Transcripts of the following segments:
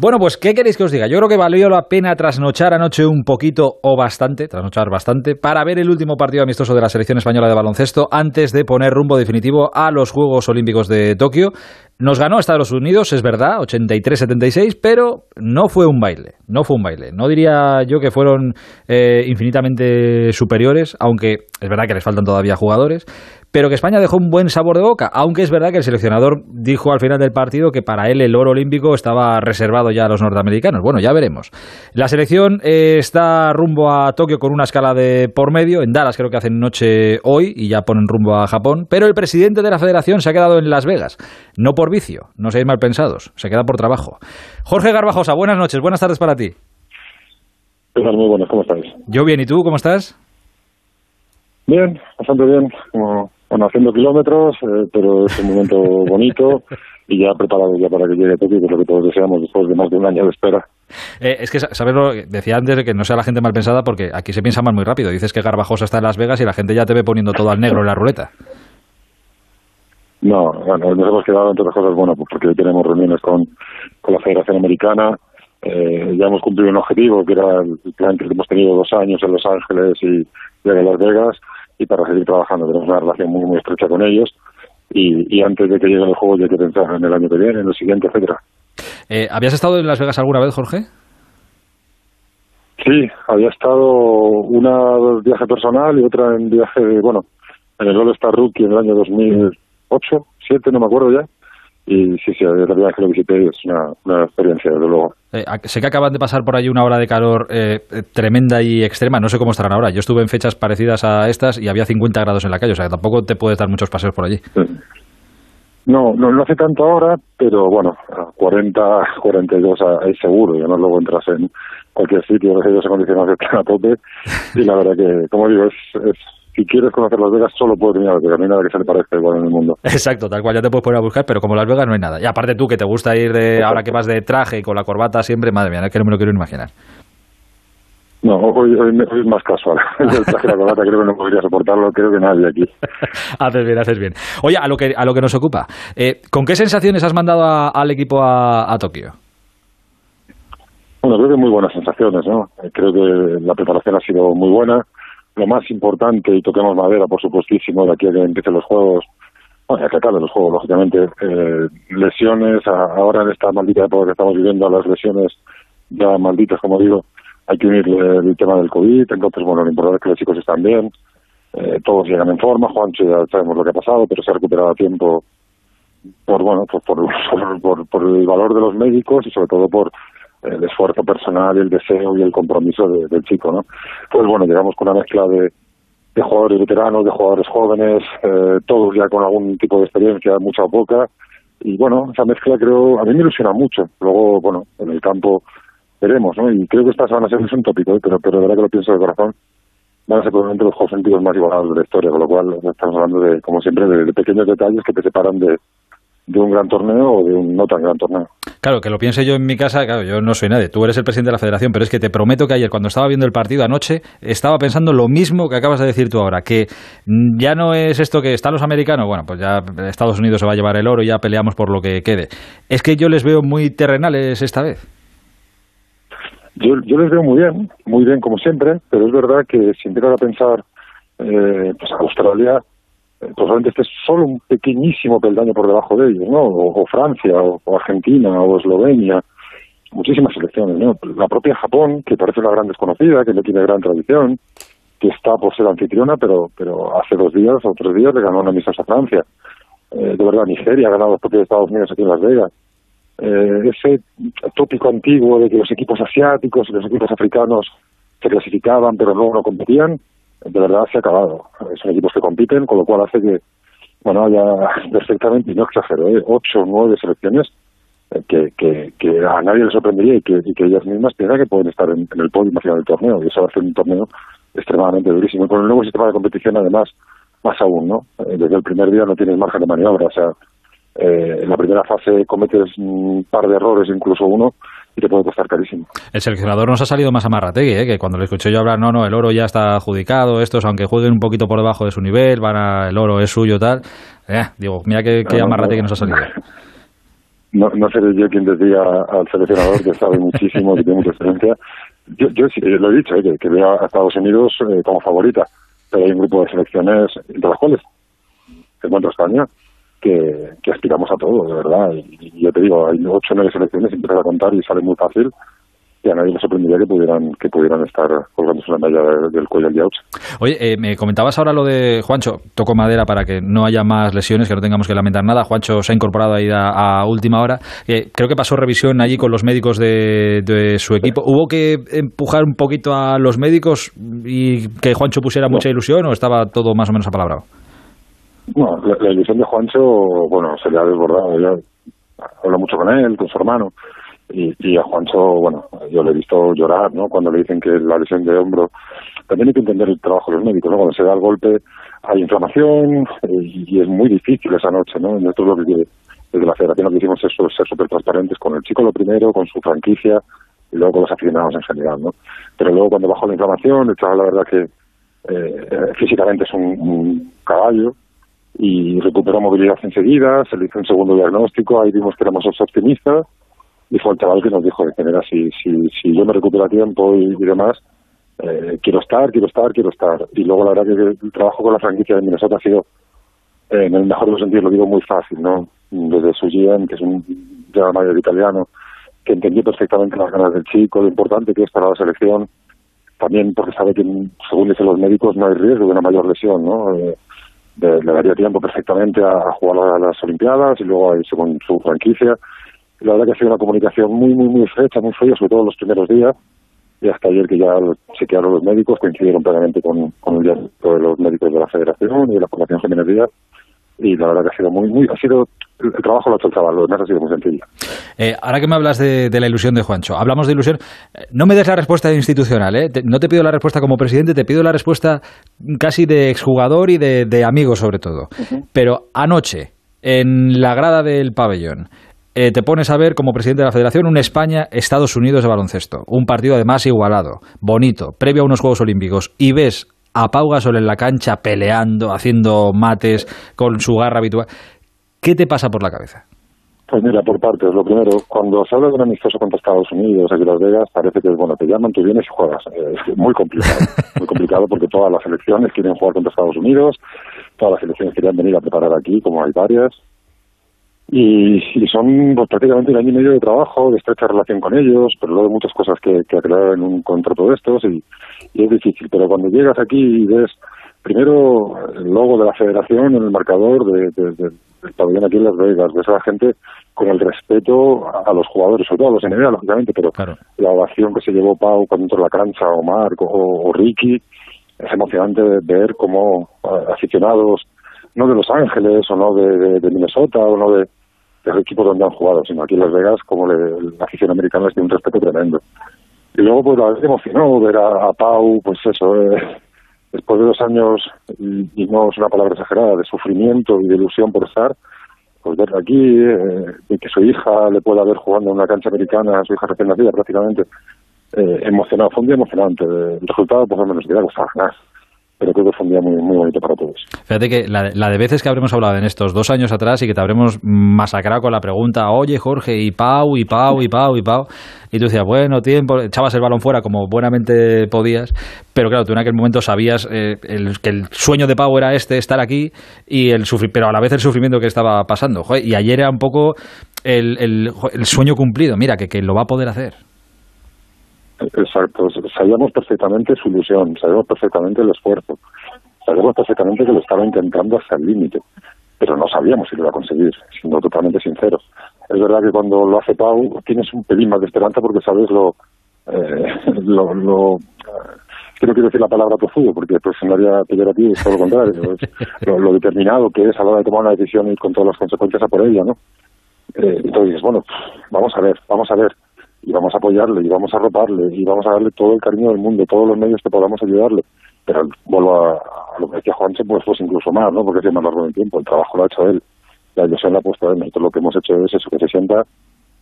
Bueno, pues, ¿qué queréis que os diga? Yo creo que valió la pena trasnochar anoche un poquito o bastante, trasnochar bastante, para ver el último partido amistoso de la selección española de baloncesto antes de poner rumbo definitivo a los Juegos Olímpicos de Tokio. Nos ganó Estados Unidos, es verdad, 83-76, pero no fue un baile, no fue un baile. No diría yo que fueron eh, infinitamente superiores, aunque es verdad que les faltan todavía jugadores, pero que España dejó un buen sabor de boca, aunque es verdad que el seleccionador dijo al final del partido que para él el oro olímpico estaba reservado ya a los norteamericanos. Bueno, ya veremos. La selección eh, está rumbo a Tokio con una escala de por medio, en Dallas creo que hacen noche hoy y ya ponen rumbo a Japón, pero el presidente de la federación se ha quedado en Las Vegas, no por vicio, no seáis mal pensados, se queda por trabajo. Jorge Garbajosa, buenas noches, buenas tardes para ti. Muy buenas, ¿cómo estáis? Yo bien, ¿y tú cómo estás? Bien, bastante bien, como bueno, haciendo kilómetros, eh, pero es un momento bonito y ya preparado ya para que llegue Tokio, que es lo que todos deseamos después de más de un año de espera. Eh, es que, ¿sabes lo Decía antes de que no sea la gente mal pensada porque aquí se piensa mal muy rápido. Dices que Garbajosa está en Las Vegas y la gente ya te ve poniendo todo al negro en la ruleta. No, bueno, nos hemos quedado entre otras cosas, bueno, pues porque tenemos reuniones con, con la Federación Americana, eh, ya hemos cumplido un objetivo que era el plan que hemos tenido dos años en Los Ángeles y, y en Las Vegas, y para seguir trabajando. Tenemos una relación muy, muy estrecha con ellos y, antes de que lleguen los juegos hay que pensar en el año que viene, en el siguiente, etcétera. Eh, ¿Habías estado en Las Vegas alguna vez, Jorge? Sí, había estado una viaje personal y otra en viaje, bueno, en el All Star Rookie en el año 2008, 2007, no me acuerdo ya y sí, sí, la verdad que lo visité es una, una experiencia, desde luego. Eh, sé que acaban de pasar por ahí una hora de calor eh, tremenda y extrema, no sé cómo estarán ahora. Yo estuve en fechas parecidas a estas y había 50 grados en la calle, o sea que tampoco te puedes dar muchos paseos por allí. No, no, no hace tanto ahora, pero bueno, a 40, 42 es seguro, y además luego entras en cualquier sitio, los aires acondicionados están a tope, y la verdad que, como digo, es, es si quieres conocer Las Vegas, solo puedes venir a Las Vegas. No hay nada que se le parezca igual en el mundo. Exacto, tal cual ya te puedes poner a buscar, pero como Las Vegas no hay nada. Y aparte tú, que te gusta ir de, ahora que vas de traje y con la corbata siempre, madre mía, es que no me lo quiero imaginar. No, hoy, hoy, es más casual. El traje y la corbata creo que no podría soportarlo, creo que nadie aquí. haces bien, haces bien. Oye, a lo que, a lo que nos ocupa, eh, ¿con qué sensaciones has mandado al equipo a, a Tokio? Bueno, creo que muy buenas sensaciones, ¿no? Creo que la preparación ha sido muy buena lo más importante, y toquemos madera, por supuestísimo, de aquí a que empiecen los juegos, bueno, a que acaben los juegos, lógicamente, eh, lesiones, ahora en esta maldita época que estamos viviendo, a las lesiones ya malditas, como digo, hay que unir el tema del COVID, entonces, bueno, lo importante es que los chicos están bien, eh, todos llegan en forma, Juancho ya sabemos lo que ha pasado, pero se ha recuperado a tiempo por, bueno, pues por, por, por el valor de los médicos y sobre todo por el esfuerzo personal, el deseo y el compromiso del chico, ¿no? Pues bueno, llegamos con una mezcla de, de jugadores veteranos, de jugadores jóvenes, eh, todos ya con algún tipo de experiencia, mucha o poca, y bueno, esa mezcla creo, a mí me ilusiona mucho. Luego, bueno, en el campo veremos, ¿no? Y creo que estas van a ser, es un tópico, ¿eh? pero, pero de verdad que lo pienso de corazón, van a ser probablemente los juegos sentidos más igualados de la historia, con lo cual estamos hablando de, como siempre, de pequeños detalles que te separan de, de un gran torneo o de un no tan gran torneo. Claro, que lo piense yo en mi casa, claro, yo no soy nadie, tú eres el presidente de la federación, pero es que te prometo que ayer cuando estaba viendo el partido anoche estaba pensando lo mismo que acabas de decir tú ahora, que ya no es esto que están los americanos, bueno, pues ya Estados Unidos se va a llevar el oro y ya peleamos por lo que quede. Es que yo les veo muy terrenales esta vez. Yo, yo les veo muy bien, muy bien como siempre, pero es verdad que si empiezas a pensar, eh, pues Australia probablemente esté solo un pequeñísimo peldaño por debajo de ellos, ¿no? O, Francia, o, Argentina, o Eslovenia, muchísimas selecciones, ¿no? La propia Japón, que parece una gran desconocida, que no tiene gran tradición, que está por ser anfitriona, pero pero hace dos días o tres días le ganó una misa a Francia. Eh, de verdad, Nigeria ha ganado los propios Estados Unidos aquí en Las Vegas. Eh, ese tópico antiguo de que los equipos asiáticos y los equipos africanos se clasificaban pero luego no competían, de verdad se ha acabado. Son equipos que compiten, con lo cual hace que, bueno, haya perfectamente, y no exagero, ¿eh? ocho o nueve selecciones eh, que, que, que, a nadie le sorprendería y que, y que ellas mismas piensan que pueden estar en, el podio final del torneo. Y eso va a ser un torneo extremadamente durísimo. Y con el nuevo sistema de competición, además, más aún, ¿no? Eh, desde el primer día no tienes margen de maniobra. O sea, eh, en la primera fase cometes un par de errores, incluso uno, y te puede costar carísimo. El seleccionador nos ha salido más amarrategui, ¿eh? que cuando le escuché yo hablar, no, no, el oro ya está adjudicado, estos, aunque jueguen un poquito por debajo de su nivel, van a, el oro es suyo, tal. Eh, digo, mira qué, qué amarrategui nos ha salido. no, no seré yo quien decía al seleccionador que sabe muchísimo, que tiene mucha experiencia. Yo, yo sí, lo he dicho, eh, que, veo a Estados Unidos eh, como favorita, pero hay un grupo de selecciones, entre las cuales se encuentra España, que, que aspiramos a todo, de verdad. Y yo te digo, hay ocho o nueve selecciones, empiezas a contar y sale muy fácil y a nadie le sorprendería que pudieran que pudieran estar colgándose una medalla del cuello del Oye, eh, me comentabas ahora lo de Juancho, toco madera para que no haya más lesiones, que no tengamos que lamentar nada. Juancho se ha incorporado ahí a, última hora. Eh, creo que pasó revisión allí con los médicos de, su equipo. ¿Hubo que empujar un poquito a los médicos y que Juancho pusiera mucha ilusión o estaba todo más o menos apalabrado? No, la, ilusión de Juancho, bueno, se le ha desbordado. Ya habla mucho con él, con su hermano y, y, a Juancho, bueno, yo le he visto llorar, ¿no? Cuando le dicen que la lesión de hombro. También hay que entender el trabajo de los médicos, ¿no? Cuando se da el golpe hay inflamación y, es muy difícil esa noche, ¿no? Nosotros lo que desde la federación lo que hicimos es ser súper transparentes con el chico lo primero, con su franquicia y luego con los aficionados en general, ¿no? Pero luego cuando bajó la inflamación, el chaval la verdad que eh, físicamente es un caballo, y recuperó movilidad enseguida, se le hizo un segundo diagnóstico, ahí vimos que éramos optimistas y fue el chaval que nos dijo de genera si, si, si yo me recupero a tiempo y, demás, eh, quiero estar, quiero estar, quiero estar. Y luego la verdad que el trabajo con la franquicia de Minnesota ha sido, eh, en el mejor de los sentidos, lo digo muy fácil, ¿no? Desde su GM, que es un general mayor italiano, que entendió perfectamente las ganas del chico, lo importante que es para la selección, también porque sabe que, según dicen los médicos, no hay riesgo de una mayor lesión, ¿no? Eh, le daría tiempo perfectamente a, jugar a las Olimpiadas y luego a irse con su franquicia. La verdad que ha sido una comunicación muy, muy, muy estrecha, muy fría, sobre todo los primeros días, y hasta ayer que ya se quedaron los médicos, coincidieron plenamente con, con el de los médicos de la Federación y de la Fundación Jiménez Díaz, y la verdad que ha sido muy, muy, ha sido, el, trabajo lo ha hecho el chaval, lo demás ha sido muy sencillo. Eh, ahora que me hablas de, la ilusión de Juancho, hablamos de ilusión, eh, no me des la respuesta institucional, ¿eh? no te pido la respuesta como presidente, te pido la respuesta casi de exjugador y de, de amigo sobre todo. Pero anoche, en la grada del pabellón, eh, te pones a ver como presidente de la federación un España-Estados Unidos de baloncesto. Un partido además igualado, bonito, previo a unos Juegos Olímpicos. Y ves a Pau Gasol en la cancha peleando, haciendo mates con su garra habitual. ¿Qué te pasa por la cabeza? Pues mira, por partes. Lo primero, cuando se habla de un amistoso contra Estados Unidos, aquí en Las Vegas, parece que, bueno, te llaman, tú vienes y juegas. Eh, es muy complicado. muy complicado porque todas las selecciones quieren jugar contra Estados Unidos, todas las selecciones querían venir a preparar aquí, como hay varias y, son pues, prácticamente un año y medio de trabajo, de estrecha relación con ellos, pero luego hay muchas cosas que, que aclarar en un contrato de estos y, es difícil. Pero cuando llegas aquí y ves primero el logo de la federación en el marcador de, del pabellón aquí en Las Vegas, ves a la gente con el respeto a los jugadores, sobre todo a los NBA, lógicamente, pero la ovación que se llevó Pau cuando entró la cancha, o Marco o, Ricky, es emocionante ver cómo aficionados, no de Los Ángeles o no de, de Minnesota o no de, los equipos donde han jugado, sino aquí en Las Vegas, como la afición americana les tiene un respeto tremendo. Y luego, pues, la vez emocionó ver a, Pau, pues eso, eh, después de dos años, y, no es una palabra exagerada, de sufrimiento y de ilusión por estar, pues verlo aquí, eh, de que su hija le pueda ver jugando en una cancha americana, su hija recién nacida prácticamente, eh, emocionado, fue un día emocionante. El resultado, pues, menos quería gustar más pero creo que fue un día muy, muy bonito para todos. Fíjate que la, de veces que habremos hablado en estos dos años atrás y que te habremos masacrado con la pregunta, oye Jorge, y Pau, y Pau, y Pau, y Pau, y tú decías, bueno, tiempo, echabas el balón fuera como buenamente podías, pero claro, tú en aquel momento sabías eh, que el sueño de Pau era este, estar aquí, y el pero a la vez el sufrimiento que estaba pasando. y ayer era un poco el, el, sueño cumplido, mira, que, que lo va a poder hacer. Exacto, sabíamos perfectamente su ilusión, sabíamos perfectamente el esfuerzo, sabíamos perfectamente que lo estaba intentando hasta el límite, pero no sabíamos si lo iba a conseguir, siendo totalmente sinceros. Es verdad que cuando lo hace Pau tienes un pelín más de esperanza porque sabes lo, eh, lo, lo que no quiero decir la palabra profundo porque pues sonaría peyorativo, es todo lo contrario, lo, lo, determinado que es a la hora de tomar una decisión y con todas las consecuencias a por ella, ¿no? Eh, entonces, bueno, vamos a ver, vamos a ver y vamos a apoyarle y vamos a roparle y vamos a darle todo el cariño del mundo, todos los medios que podamos ayudarle. Pero vuelvo a, lo que decía Juancho, pues, pues incluso más, ¿no? Porque es más largo del tiempo, el trabajo lo ha hecho él, la ilusión la ha puesto él, nosotros lo que hemos hecho es eso, que se sienta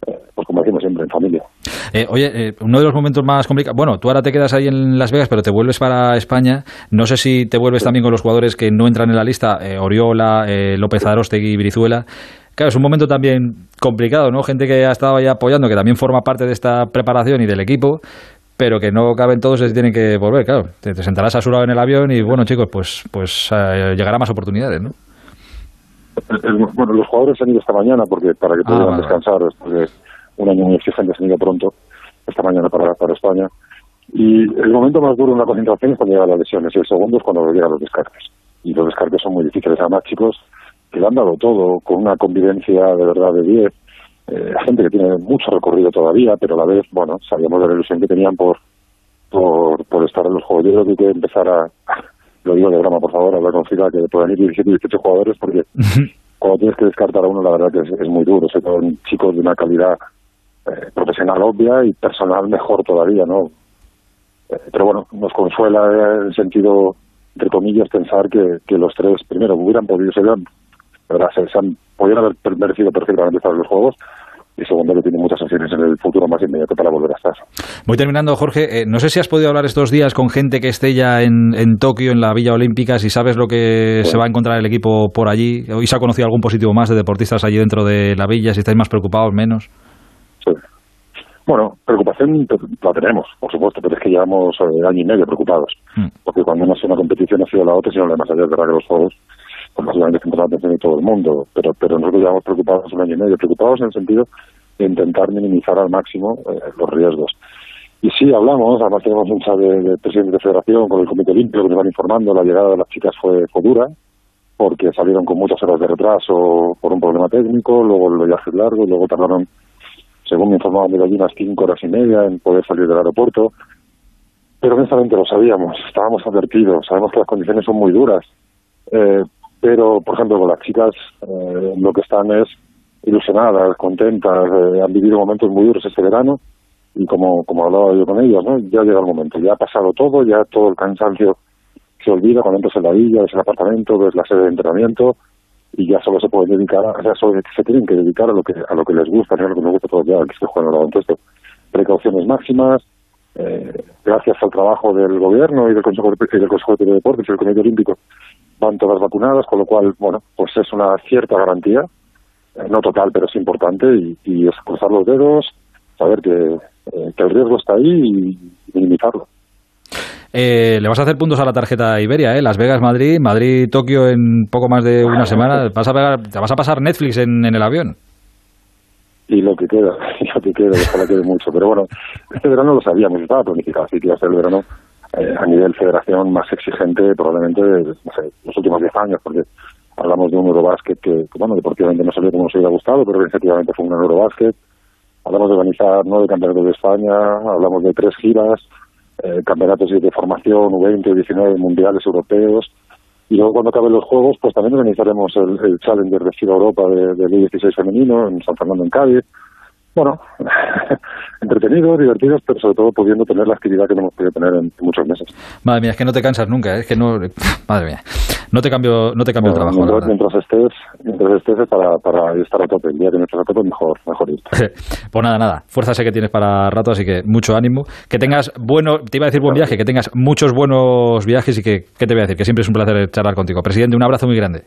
eh, pues como decimos siempre, en familia. Eh, oye, eh, uno de los momentos más complicados, bueno, tú ahora te quedas ahí en Las Vegas, pero te vuelves para España. No sé si te vuelves también con los jugadores que no entran en la lista, Oriola, López Arostegui y Brizuela. Claro, es un momento también complicado, ¿no? Gente que ha estado ahí apoyando, que también forma parte de esta preparación y del equipo, pero que no caben todos y tienen que volver, claro. Te, sentarás a su lado en el avión y, bueno, chicos, pues, pues eh, llegará más oportunidades, ¿no? bueno, los jugadores han ido esta mañana porque para que ah, puedan descansar después de un año muy exigente, se han ido pronto esta mañana para, para España. Y el momento más duro en la concentración es cuando llegan las lesiones y el segundo es cuando llegan los descartes. Y los descartes son muy difíciles. Además, chicos que le han dado todo, con una convivencia de verdad de 10. Eh, gente que tiene mucho recorrido todavía, pero a la vez, bueno, sabíamos de la ilusión que tenían por, por, por estar en los juegos. Yo creo que hay que empezar a, lo digo de broma, por favor, hablar con FIDA, que puedan ir 17 y 18 jugadores, porque cuando tienes que descartar a uno, la verdad que es, muy duro. Se son chicos de una calidad eh, profesional obvia y personal mejor todavía, ¿no? Eh, pero bueno, nos consuela en el sentido, entre comillas, pensar que, que los tres, primero, hubieran podido ser, ¿verdad? Se, se han, pudieran haber merecido perfectamente estar en los juegos, y segundo que tiene muchas opciones en el futuro más inmediato para volver a estar. Voy terminando, Jorge. Eh, no sé si has podido hablar estos días con gente que esté ya en, en Tokio, en la Villa Olímpica, si sabes lo que se va a encontrar el equipo por allí. ¿Hoy se ha conocido algún positivo más de deportistas allí dentro de la villa? Si estáis más preocupados, menos. Sí. Bueno, preocupación la tenemos, por supuesto, pero es que llevamos eh, año y medio preocupados. Hmm. Porque cuando no ha sido una competición ha sido la otra, sino además allá de los juegos pues básicamente centrar la atención de todo el mundo, pero, pero nosotros llevamos preocupados un año y medio, preocupados en el sentido de intentar minimizar al máximo eh, los riesgos. Y sí, hablamos, además tenemos un chat de, presidente de federación con el Comité Olímpico que nos van informando, la llegada de las chicas fue, dura, porque salieron con muchas horas de retraso por un problema técnico, luego el viaje largo, y luego tardaron, según me informaban de allí, unas cinco horas y media en poder salir del aeropuerto. Pero honestamente lo sabíamos, estábamos advertidos, sabemos que las condiciones son muy duras. Eh, pero, por ejemplo, con las chicas eh, lo que están es ilusionadas, contentas, eh, han vivido momentos muy duros este verano y como, como hablaba yo con ellas, ¿no? ya llega el momento, ya ha pasado todo, ya todo el cansancio se olvida cuando entras en la villa, ves el apartamento, ves la sede de entrenamiento y ya solo se pueden dedicar, a, ya solo se tienen que dedicar a lo que a lo que les gusta, a lo que nos gusta todo ya, que se juegan el baloncesto. Precauciones máximas, eh, gracias al trabajo del gobierno y del Consejo de, del Consejo de Deportes y del Comité Olímpico van todas vacunadas, con lo cual, bueno, pues es una cierta garantía eh, no total, pero es importante, y, es cruzar los dedos, saber que, eh, que, el riesgo está ahí y minimizarlo. Eh, le vas a hacer puntos a la tarjeta Iberia, ¿eh? Las Vegas, Madrid, Madrid, Tokio en poco más de una semana. Vas a te vas a pasar Netflix en, en el avión. Y lo que queda, y lo que queda, ojalá quede mucho. Pero bueno, este verano lo sabíamos, estaba planificado, así que iba a ser el verano a nivel federación más exigente probablemente no sé, los últimos 10 años, porque hablamos de un Eurobásquet que, bueno, deportivamente no salió como nos hubiera gustado, pero efectivamente fue un Eurobásquet. Hablamos de organizar nueve campeonatos de España, hablamos de tres giras, eh, campeonatos de formación, U20, 19 mundiales europeos. Y luego cuando acaben los Juegos, pues también organizaremos el, Challenger de FIBA Europa de, de 16 femenino en San Fernando, en Cádiz bueno, entretenidos, divertidos, pero sobre todo pudiendo tener la actividad que no hemos podido tener en, muchos meses. Madre mía, es que no te cansas nunca, ¿eh? es que no, madre mía, no te cambio, no te cambio el trabajo. Mientras, estés, mientras estés para, para estar a tope, el día que no estés a tope mejor, mejor ir. pues nada, nada, fuerza sé que tienes para rato, así que mucho ánimo, que tengas bueno, te iba a decir buen viaje, que tengas muchos buenos viajes y que, ¿qué te voy a decir? Que siempre es un placer charlar contigo. Presidente, un abrazo muy grande.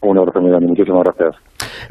Un abrazo muy grande, muchísimas gracias.